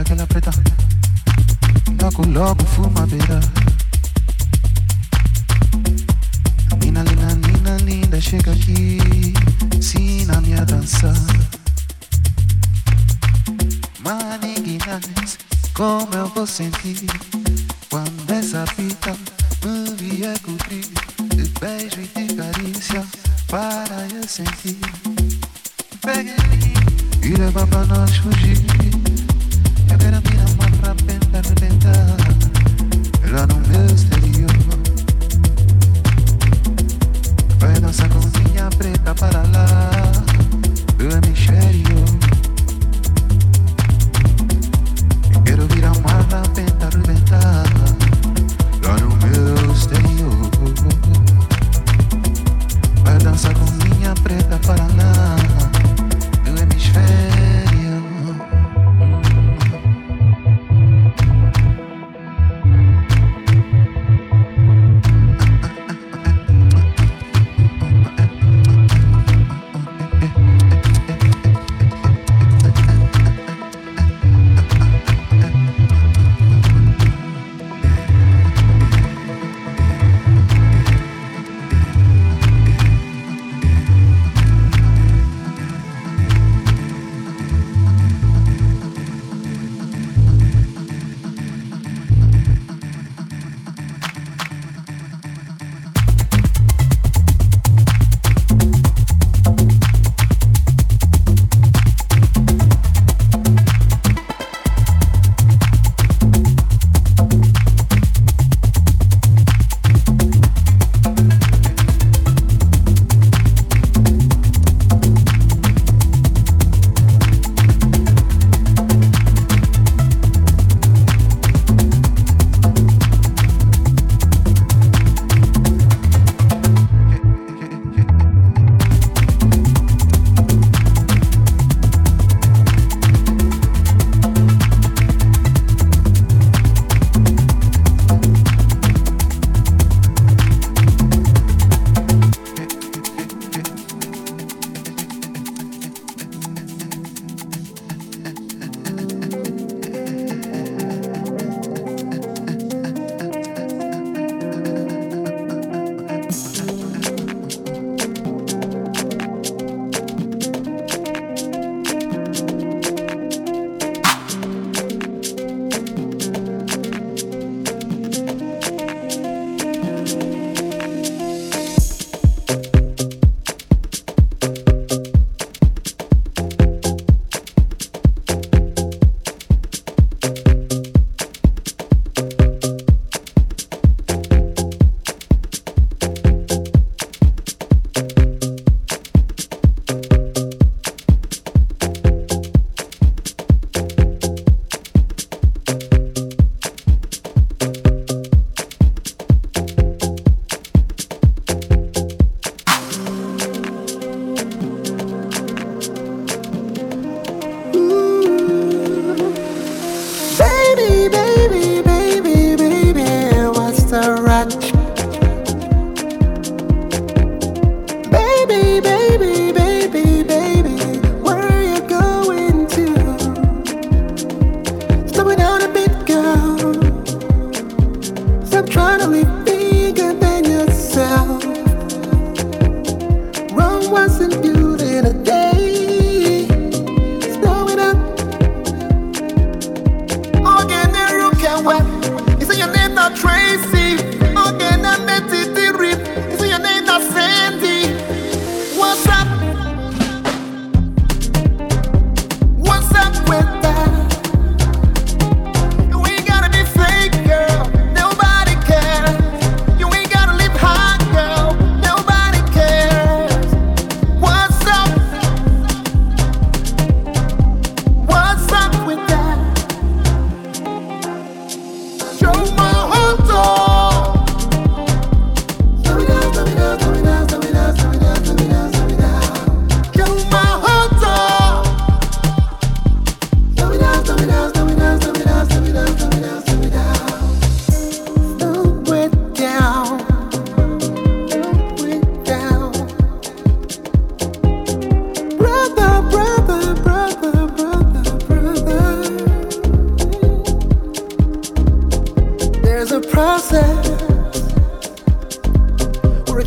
aquela preta. Logo, logo fumadeira. Nina, nina, nina, linda, chega aqui, ensina minha dança. Maninguinais, como eu vou sentir quando essa fita me vier cobrir de beijo e de carícia para eu sentir. Pegue e leva pra nós fugir. tormenta, la nube exterior. Ruedas a rodilla preta para la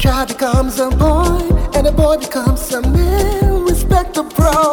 child becomes a boy, and a boy becomes a man. Respect the pro.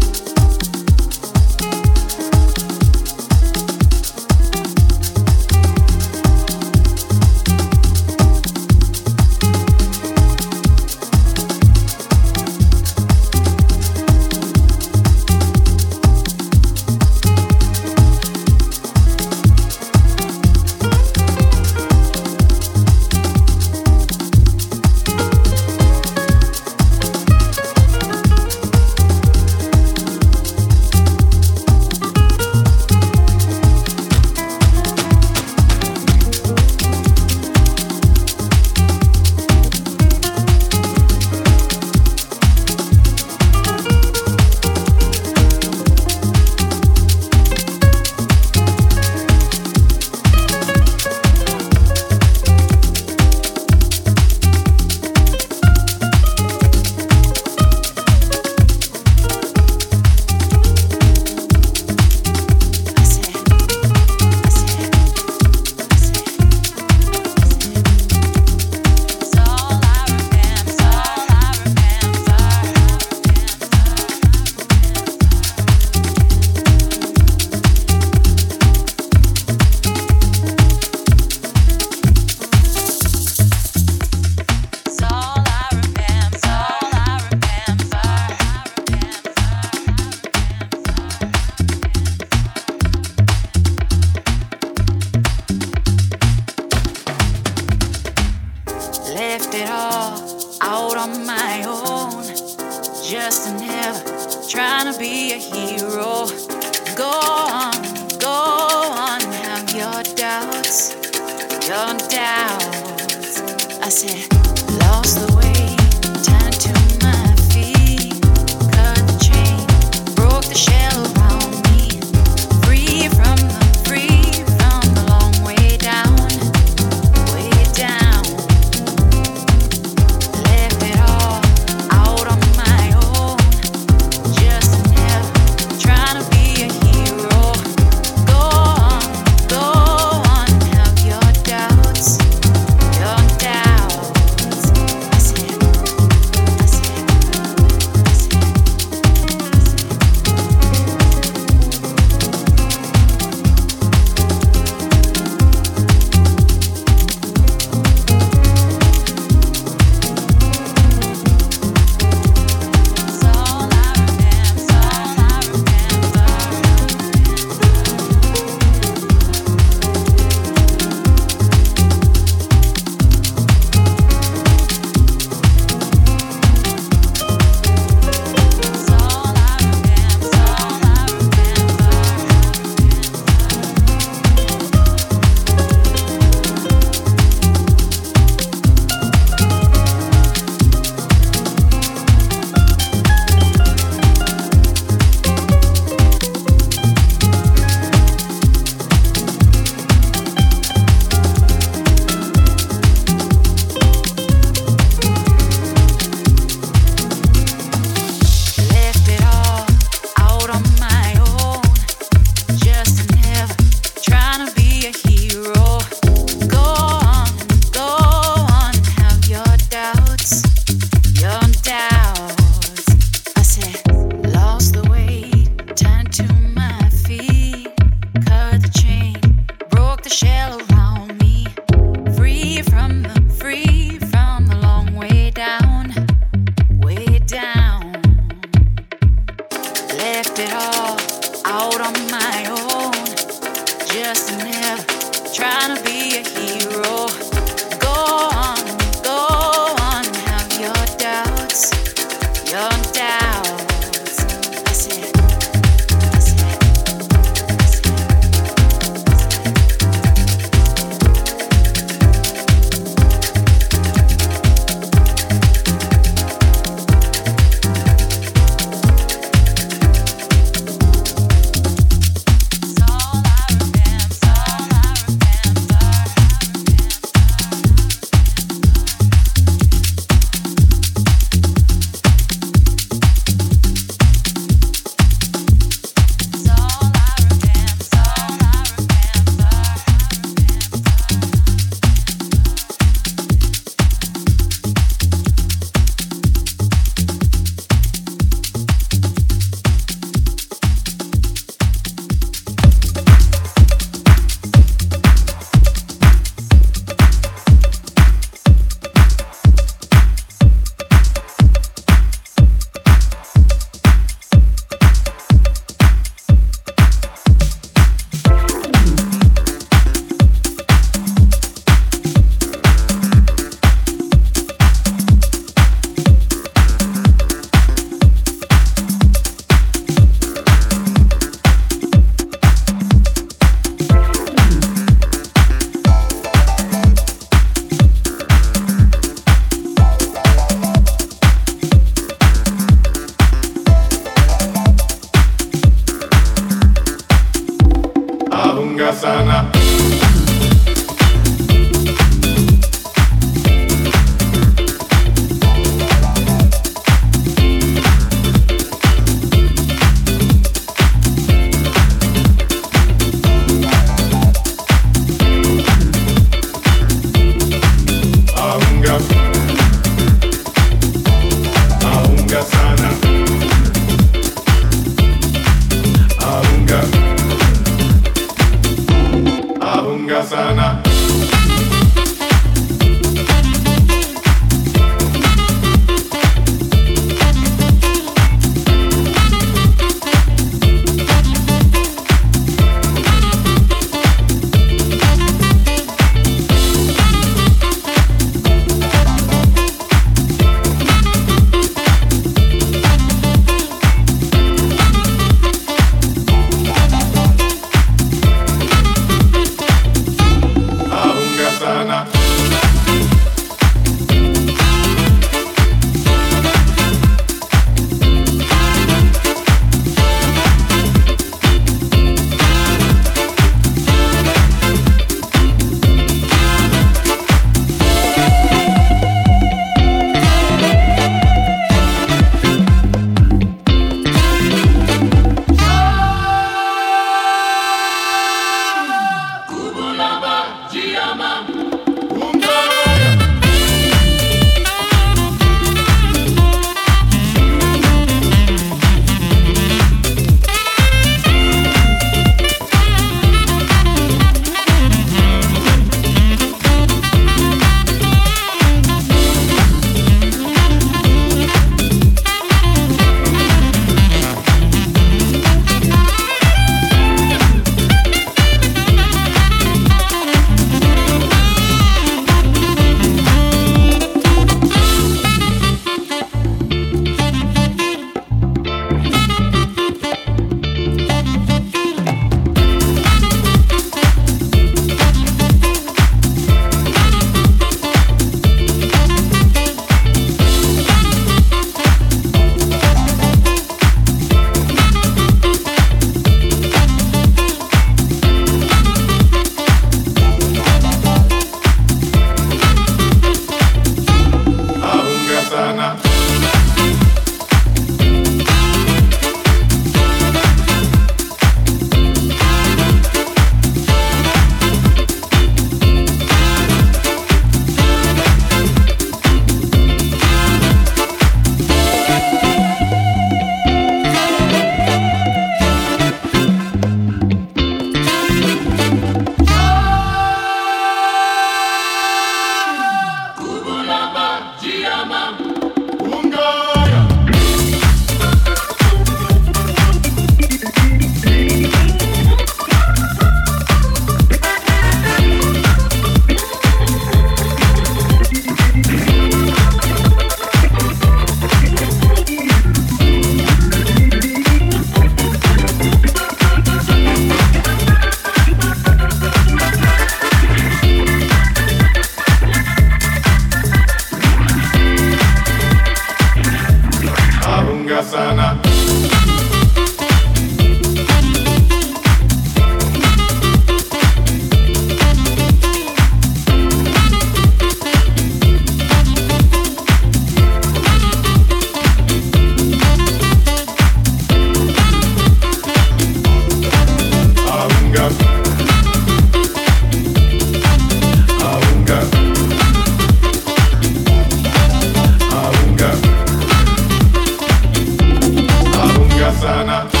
sana